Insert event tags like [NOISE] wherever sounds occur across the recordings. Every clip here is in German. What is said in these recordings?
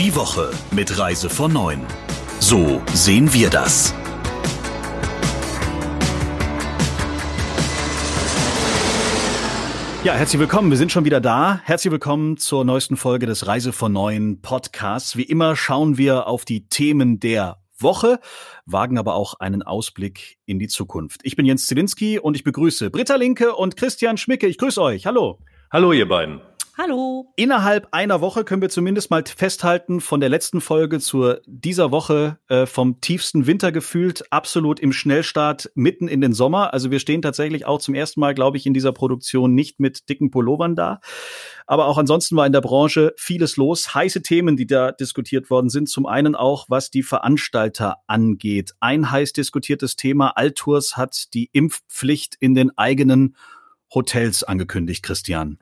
Die Woche mit Reise von 9. So sehen wir das. Ja, herzlich willkommen. Wir sind schon wieder da. Herzlich willkommen zur neuesten Folge des Reise von Neuen Podcasts. Wie immer schauen wir auf die Themen der Woche, wagen aber auch einen Ausblick in die Zukunft. Ich bin Jens Zielinski und ich begrüße Britta Linke und Christian Schmicke. Ich grüße euch. Hallo. Hallo, ihr beiden. Hallo. Innerhalb einer Woche können wir zumindest mal festhalten, von der letzten Folge zur dieser Woche äh, vom tiefsten Winter gefühlt, absolut im Schnellstart mitten in den Sommer. Also wir stehen tatsächlich auch zum ersten Mal, glaube ich, in dieser Produktion nicht mit dicken Pullovern da. Aber auch ansonsten war in der Branche vieles los. Heiße Themen, die da diskutiert worden sind. Zum einen auch, was die Veranstalter angeht. Ein heiß diskutiertes Thema. Altours hat die Impfpflicht in den eigenen Hotels angekündigt, Christian.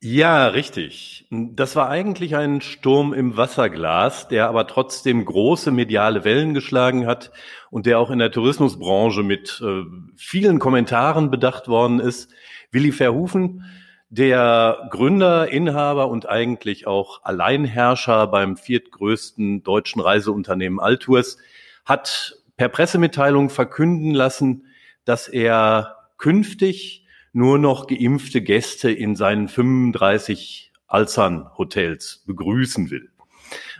Ja, richtig. Das war eigentlich ein Sturm im Wasserglas, der aber trotzdem große mediale Wellen geschlagen hat und der auch in der Tourismusbranche mit äh, vielen Kommentaren bedacht worden ist. Willi Verhufen, der Gründer, Inhaber und eigentlich auch Alleinherrscher beim viertgrößten deutschen Reiseunternehmen Altours, hat per Pressemitteilung verkünden lassen, dass er künftig nur noch geimpfte Gäste in seinen 35 Alzern-Hotels begrüßen will.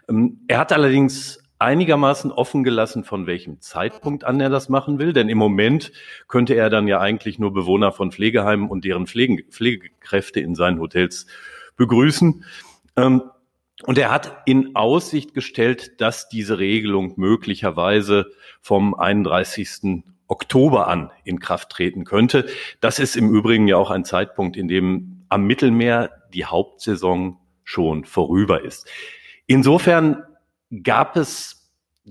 Ähm, er hat allerdings einigermaßen offen gelassen, von welchem Zeitpunkt an er das machen will, denn im Moment könnte er dann ja eigentlich nur Bewohner von Pflegeheimen und deren Pflege, Pflegekräfte in seinen Hotels begrüßen. Ähm, und er hat in Aussicht gestellt, dass diese Regelung möglicherweise vom 31. Oktober an in Kraft treten könnte. Das ist im Übrigen ja auch ein Zeitpunkt, in dem am Mittelmeer die Hauptsaison schon vorüber ist. Insofern gab es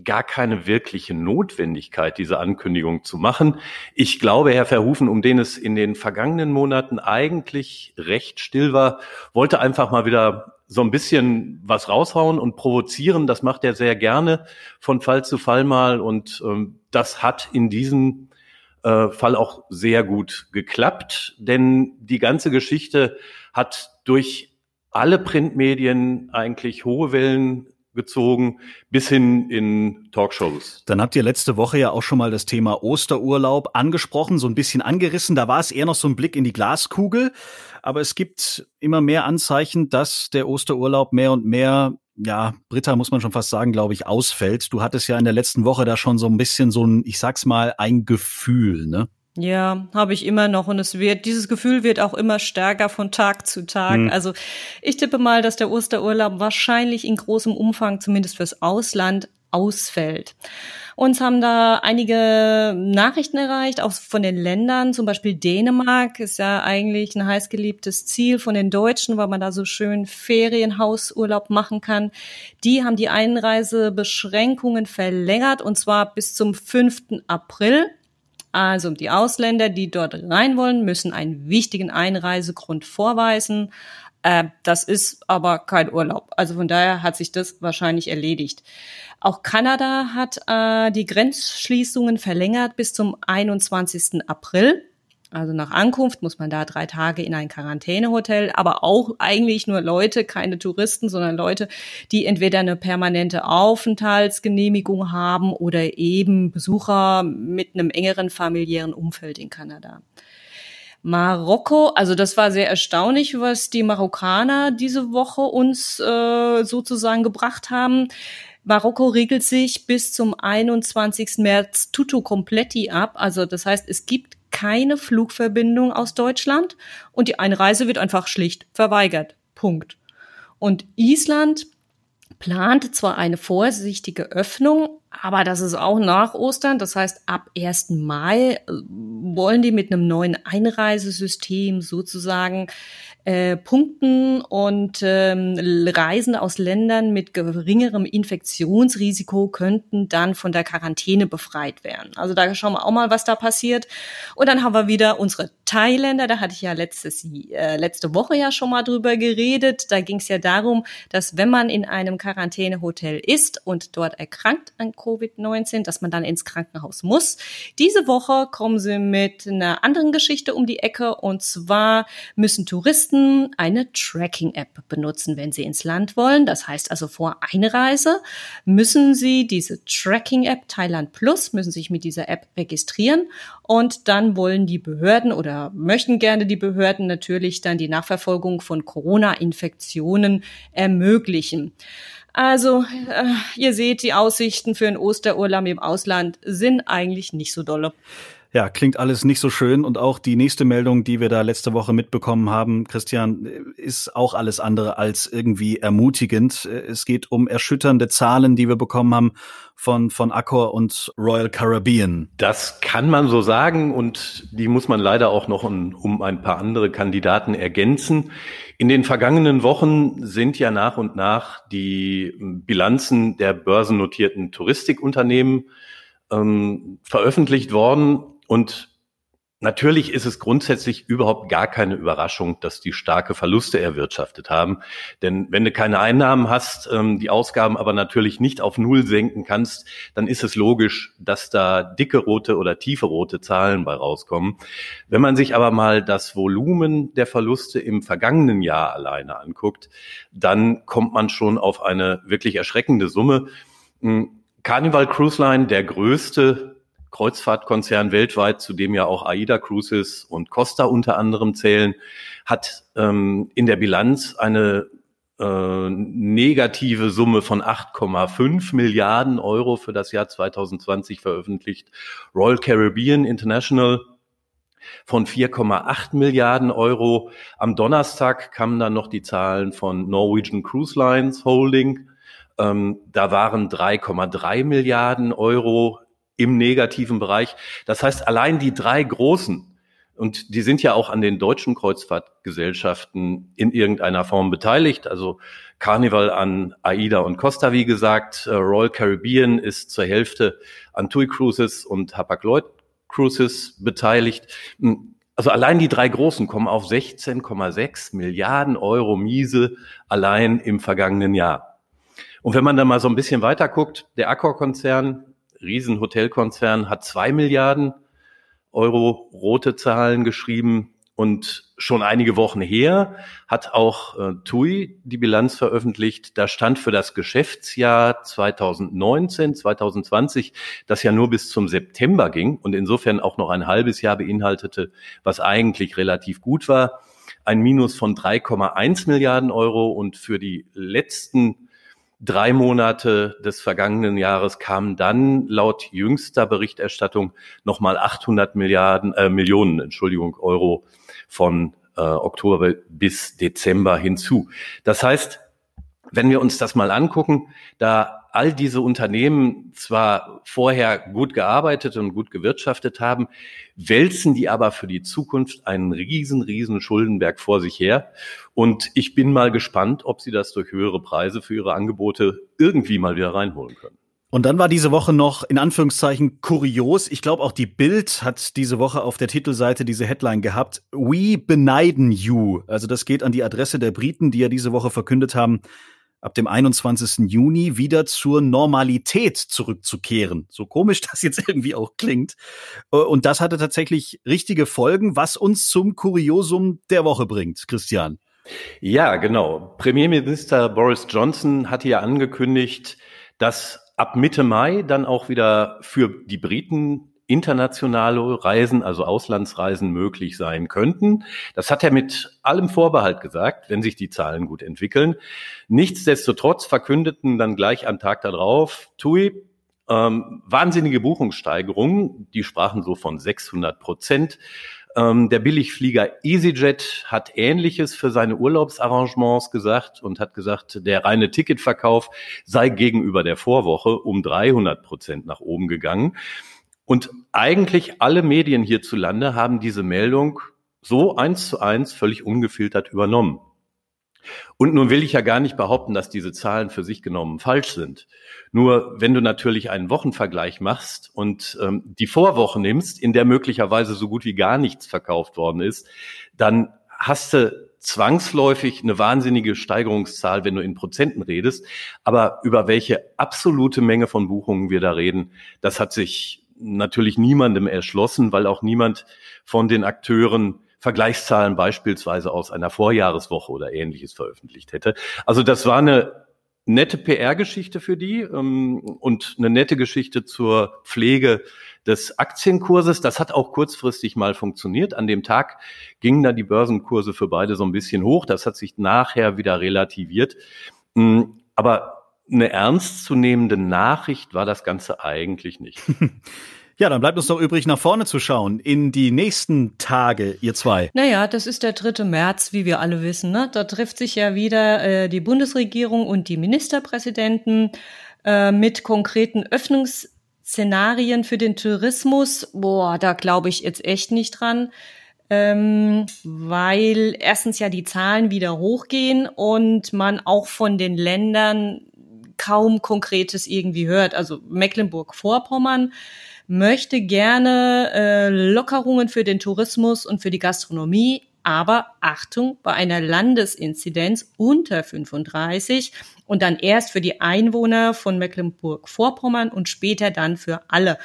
gar keine wirkliche Notwendigkeit, diese Ankündigung zu machen. Ich glaube, Herr Verhufen, um den es in den vergangenen Monaten eigentlich recht still war, wollte einfach mal wieder so ein bisschen was raushauen und provozieren. Das macht er sehr gerne von Fall zu Fall mal und ähm, das hat in diesem äh, Fall auch sehr gut geklappt, denn die ganze Geschichte hat durch alle Printmedien eigentlich hohe Wellen gezogen, bis hin in Talkshows. Dann habt ihr letzte Woche ja auch schon mal das Thema Osterurlaub angesprochen, so ein bisschen angerissen. Da war es eher noch so ein Blick in die Glaskugel. Aber es gibt immer mehr Anzeichen, dass der Osterurlaub mehr und mehr ja, Britta muss man schon fast sagen, glaube ich, ausfällt. Du hattest ja in der letzten Woche da schon so ein bisschen so ein, ich sag's mal, ein Gefühl, ne? Ja, habe ich immer noch und es wird dieses Gefühl wird auch immer stärker von Tag zu Tag. Hm. Also ich tippe mal, dass der Osterurlaub wahrscheinlich in großem Umfang zumindest fürs Ausland ausfällt. Uns haben da einige Nachrichten erreicht, auch von den Ländern, zum Beispiel Dänemark ist ja eigentlich ein heißgeliebtes Ziel von den Deutschen, weil man da so schön Ferienhausurlaub machen kann. Die haben die Einreisebeschränkungen verlängert und zwar bis zum 5. April. Also die Ausländer, die dort rein wollen, müssen einen wichtigen Einreisegrund vorweisen. Äh, das ist aber kein Urlaub. Also von daher hat sich das wahrscheinlich erledigt. Auch Kanada hat äh, die Grenzschließungen verlängert bis zum 21. April. Also nach Ankunft muss man da drei Tage in ein Quarantänehotel, aber auch eigentlich nur Leute, keine Touristen, sondern Leute, die entweder eine permanente Aufenthaltsgenehmigung haben oder eben Besucher mit einem engeren familiären Umfeld in Kanada. Marokko, also das war sehr erstaunlich, was die Marokkaner diese Woche uns äh, sozusagen gebracht haben. Marokko regelt sich bis zum 21. März tutto completi ab. Also das heißt, es gibt keine Flugverbindung aus Deutschland und die Einreise wird einfach schlicht verweigert. Punkt. Und Island plant zwar eine vorsichtige Öffnung, aber das ist auch nach Ostern. Das heißt, ab 1. Mai äh, wollen die mit einem neuen Einreisesystem sozusagen äh, punkten und ähm, Reisende aus Ländern mit geringerem Infektionsrisiko könnten dann von der Quarantäne befreit werden. Also da schauen wir auch mal, was da passiert. Und dann haben wir wieder unsere Thailänder, da hatte ich ja letztes, äh, letzte Woche ja schon mal drüber geredet. Da ging es ja darum, dass wenn man in einem Quarantänehotel ist und dort erkrankt an Covid-19, dass man dann ins Krankenhaus muss. Diese Woche kommen sie mit einer anderen Geschichte um die Ecke und zwar müssen Touristen eine Tracking-App benutzen, wenn sie ins Land wollen. Das heißt also vor Einreise müssen sie diese Tracking-App Thailand Plus, müssen sich mit dieser App registrieren und dann wollen die Behörden oder möchten gerne die Behörden natürlich dann die Nachverfolgung von Corona-Infektionen ermöglichen. Also, äh, ihr seht, die Aussichten für einen Osterurlaub im Ausland sind eigentlich nicht so dolle. Ja, klingt alles nicht so schön. Und auch die nächste Meldung, die wir da letzte Woche mitbekommen haben, Christian, ist auch alles andere als irgendwie ermutigend. Es geht um erschütternde Zahlen, die wir bekommen haben von, von Accor und Royal Caribbean. Das kann man so sagen und die muss man leider auch noch um, ein paar andere Kandidaten ergänzen. In den vergangenen Wochen sind ja nach und nach die Bilanzen der börsennotierten Touristikunternehmen ähm, veröffentlicht worden und natürlich ist es grundsätzlich überhaupt gar keine Überraschung, dass die starke Verluste erwirtschaftet haben. Denn wenn du keine Einnahmen hast, ähm, die Ausgaben aber natürlich nicht auf Null senken kannst, dann ist es logisch, dass da dicke rote oder tiefe rote Zahlen bei rauskommen. Wenn man sich aber mal das Volumen der Verluste im vergangenen Jahr alleine anguckt, dann kommt man schon auf eine wirklich erschreckende Summe. Hm, Carnival Cruise Line, der größte Kreuzfahrtkonzern weltweit, zu dem ja auch AIDA Cruises und Costa unter anderem zählen, hat ähm, in der Bilanz eine äh, negative Summe von 8,5 Milliarden Euro für das Jahr 2020 veröffentlicht. Royal Caribbean International von 4,8 Milliarden Euro. Am Donnerstag kamen dann noch die Zahlen von Norwegian Cruise Lines Holding. Ähm, da waren 3,3 Milliarden Euro im negativen Bereich. Das heißt, allein die drei großen, und die sind ja auch an den deutschen Kreuzfahrtgesellschaften in irgendeiner Form beteiligt, also Carnival an AIDA und Costa, wie gesagt, äh, Royal Caribbean ist zur Hälfte an TUI Cruises und Hapag-Lloyd Cruises beteiligt. Hm, also allein die drei großen kommen auf 16,6 Milliarden Euro Miese allein im vergangenen Jahr. Und wenn man dann mal so ein bisschen weiter guckt, der Accor-Konzern Riesenhotelkonzern hat zwei Milliarden Euro rote Zahlen geschrieben. Und schon einige Wochen her hat auch äh, TUI die Bilanz veröffentlicht. Da stand für das Geschäftsjahr 2019, 2020, das ja nur bis zum September ging und insofern auch noch ein halbes Jahr beinhaltete, was eigentlich relativ gut war, ein Minus von 3,1 Milliarden Euro. Und für die letzten drei Monate des vergangenen Jahres kamen dann laut jüngster Berichterstattung nochmal 800 Milliarden, äh, Millionen, Entschuldigung, Euro von äh, Oktober bis Dezember hinzu. Das heißt, wenn wir uns das mal angucken, da all diese Unternehmen zwar vorher gut gearbeitet und gut gewirtschaftet haben, wälzen die aber für die Zukunft einen riesen, riesen Schuldenberg vor sich her. Und ich bin mal gespannt, ob sie das durch höhere Preise für ihre Angebote irgendwie mal wieder reinholen können. Und dann war diese Woche noch in Anführungszeichen kurios. Ich glaube, auch die Bild hat diese Woche auf der Titelseite diese Headline gehabt. We beneiden you. Also das geht an die Adresse der Briten, die ja diese Woche verkündet haben, ab dem 21. Juni wieder zur Normalität zurückzukehren. So komisch [LAUGHS] das jetzt irgendwie auch klingt. Äh, und das hatte tatsächlich richtige Folgen, was uns zum Kuriosum der Woche bringt, Christian. Ja, genau. Premierminister Boris Johnson hatte ja angekündigt, dass ab Mitte Mai dann auch wieder für die Briten internationale Reisen, also Auslandsreisen möglich sein könnten. Das hat er mit allem Vorbehalt gesagt, wenn sich die Zahlen gut entwickeln. Nichtsdestotrotz verkündeten dann gleich am Tag darauf TUI ähm, wahnsinnige Buchungssteigerungen, die sprachen so von 600 Prozent. Ähm, der Billigflieger EasyJet hat Ähnliches für seine Urlaubsarrangements gesagt und hat gesagt, der reine Ticketverkauf sei gegenüber der Vorwoche um 300 Prozent nach oben gegangen. Und eigentlich alle Medien hierzulande haben diese Meldung so eins zu eins völlig ungefiltert übernommen. Und nun will ich ja gar nicht behaupten, dass diese Zahlen für sich genommen falsch sind. Nur wenn du natürlich einen Wochenvergleich machst und ähm, die Vorwoche nimmst, in der möglicherweise so gut wie gar nichts verkauft worden ist, dann hast du zwangsläufig eine wahnsinnige Steigerungszahl, wenn du in Prozenten redest. Aber über welche absolute Menge von Buchungen wir da reden, das hat sich natürlich niemandem erschlossen, weil auch niemand von den Akteuren Vergleichszahlen beispielsweise aus einer Vorjahreswoche oder ähnliches veröffentlicht hätte. Also das war eine nette PR-Geschichte für die ähm, und eine nette Geschichte zur Pflege des Aktienkurses. Das hat auch kurzfristig mal funktioniert. An dem Tag gingen da die Börsenkurse für beide so ein bisschen hoch. Das hat sich nachher wieder relativiert. Ähm, aber eine ernstzunehmende Nachricht war das Ganze eigentlich nicht. [LAUGHS] Ja, dann bleibt uns doch übrig, nach vorne zu schauen, in die nächsten Tage, ihr zwei. Naja, das ist der 3. März, wie wir alle wissen. Ne? Da trifft sich ja wieder äh, die Bundesregierung und die Ministerpräsidenten äh, mit konkreten Öffnungsszenarien für den Tourismus. Boah, da glaube ich jetzt echt nicht dran. Ähm, weil erstens ja die Zahlen wieder hochgehen und man auch von den Ländern kaum Konkretes irgendwie hört. Also Mecklenburg-Vorpommern möchte gerne äh, Lockerungen für den Tourismus und für die Gastronomie, aber Achtung, bei einer Landesinzidenz unter 35 und dann erst für die Einwohner von Mecklenburg-Vorpommern und später dann für alle.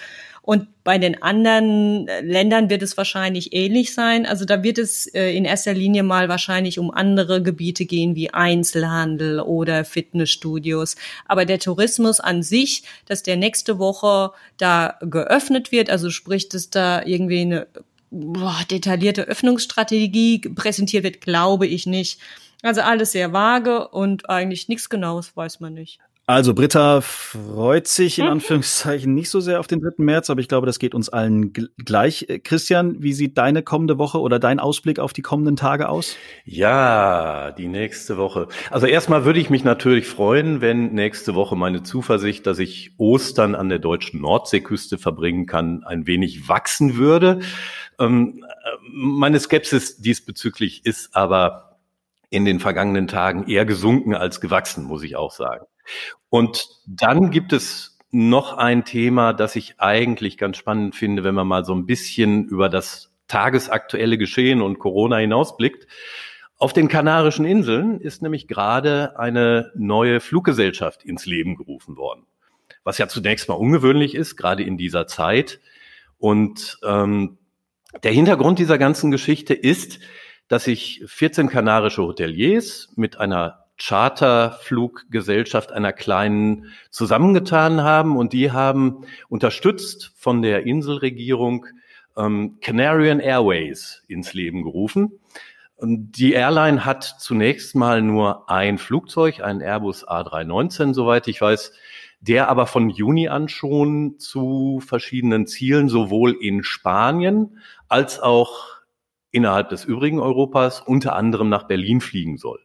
Und bei den anderen äh, Ländern wird es wahrscheinlich ähnlich sein. Also da wird es äh, in erster Linie mal wahrscheinlich um andere Gebiete gehen wie Einzelhandel oder Fitnessstudios. Aber der Tourismus an sich, dass der nächste Woche da geöffnet wird, also sprich, dass da irgendwie eine boah, detaillierte Öffnungsstrategie präsentiert wird, glaube ich nicht. Also alles sehr vage und eigentlich nichts Genaues weiß man nicht. Also Britta freut sich in mhm. Anführungszeichen nicht so sehr auf den 3. März, aber ich glaube, das geht uns allen gleich. Äh, Christian, wie sieht deine kommende Woche oder dein Ausblick auf die kommenden Tage aus? Ja, die nächste Woche. Also erstmal würde ich mich natürlich freuen, wenn nächste Woche meine Zuversicht, dass ich Ostern an der deutschen Nordseeküste verbringen kann, ein wenig wachsen würde. Ähm, äh, meine Skepsis diesbezüglich ist aber in den vergangenen Tagen eher gesunken als gewachsen, muss ich auch sagen. Und dann gibt es noch ein Thema, das ich eigentlich ganz spannend finde, wenn man mal so ein bisschen über das tagesaktuelle Geschehen und Corona hinausblickt. Auf den Kanarischen Inseln ist nämlich gerade eine neue Fluggesellschaft ins Leben gerufen worden. Was ja zunächst mal ungewöhnlich ist, gerade in dieser Zeit. Und ähm, der Hintergrund dieser ganzen Geschichte ist, dass sich 14 kanarische Hoteliers mit einer Charterfluggesellschaft einer kleinen zusammengetan haben und die haben unterstützt von der Inselregierung ähm, Canarian Airways ins Leben gerufen. Und die Airline hat zunächst mal nur ein Flugzeug, einen Airbus A319, soweit ich weiß, der aber von Juni an schon zu verschiedenen Zielen sowohl in Spanien als auch innerhalb des übrigen Europas unter anderem nach Berlin fliegen soll.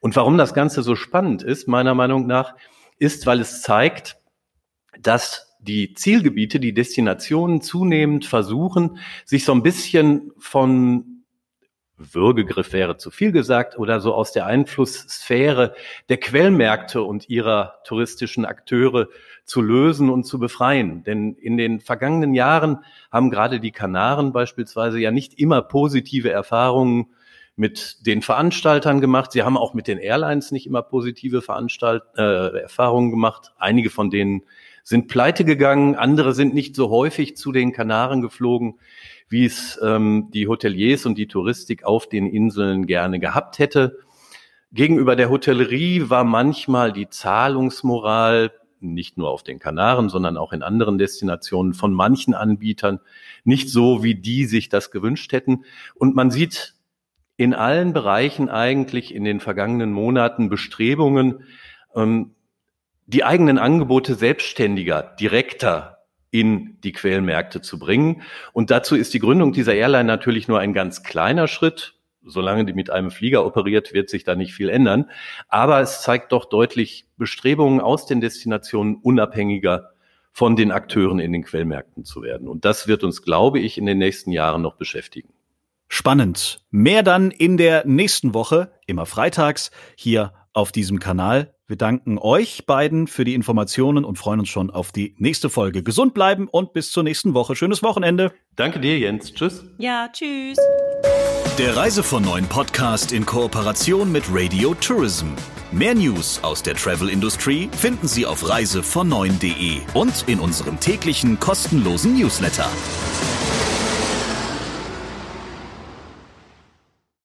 Und warum das Ganze so spannend ist, meiner Meinung nach, ist, weil es zeigt, dass die Zielgebiete, die Destinationen zunehmend versuchen, sich so ein bisschen von Würgegriff wäre zu viel gesagt oder so aus der Einflusssphäre der Quellmärkte und ihrer touristischen Akteure zu lösen und zu befreien. Denn in den vergangenen Jahren haben gerade die Kanaren beispielsweise ja nicht immer positive Erfahrungen mit den Veranstaltern gemacht. Sie haben auch mit den Airlines nicht immer positive Veranstalt äh, Erfahrungen gemacht. Einige von denen sind pleite gegangen, andere sind nicht so häufig zu den Kanaren geflogen, wie es ähm, die Hoteliers und die Touristik auf den Inseln gerne gehabt hätte. Gegenüber der Hotellerie war manchmal die Zahlungsmoral nicht nur auf den Kanaren, sondern auch in anderen Destinationen von manchen Anbietern nicht so, wie die sich das gewünscht hätten. Und man sieht in allen Bereichen eigentlich in den vergangenen Monaten Bestrebungen, ähm, die eigenen Angebote selbstständiger, direkter in die Quellmärkte zu bringen. Und dazu ist die Gründung dieser Airline natürlich nur ein ganz kleiner Schritt. Solange die mit einem Flieger operiert, wird sich da nicht viel ändern. Aber es zeigt doch deutlich Bestrebungen aus den Destinationen unabhängiger von den Akteuren in den Quellmärkten zu werden. Und das wird uns, glaube ich, in den nächsten Jahren noch beschäftigen. spannend. Mehr dann in der nächsten Woche, immer freitags, hier auf diesem Kanal. Wir danken euch beiden für die Informationen und freuen uns schon auf die nächste Folge. Gesund bleiben und bis zur nächsten Woche. Schönes Wochenende. Danke dir, Jens. Tschüss. Ja, tschüss. Der Reise von Neuen Podcast in Kooperation mit Radio Tourism. Mehr News aus der Travel Industry finden Sie auf reisevon und in unserem täglichen kostenlosen Newsletter.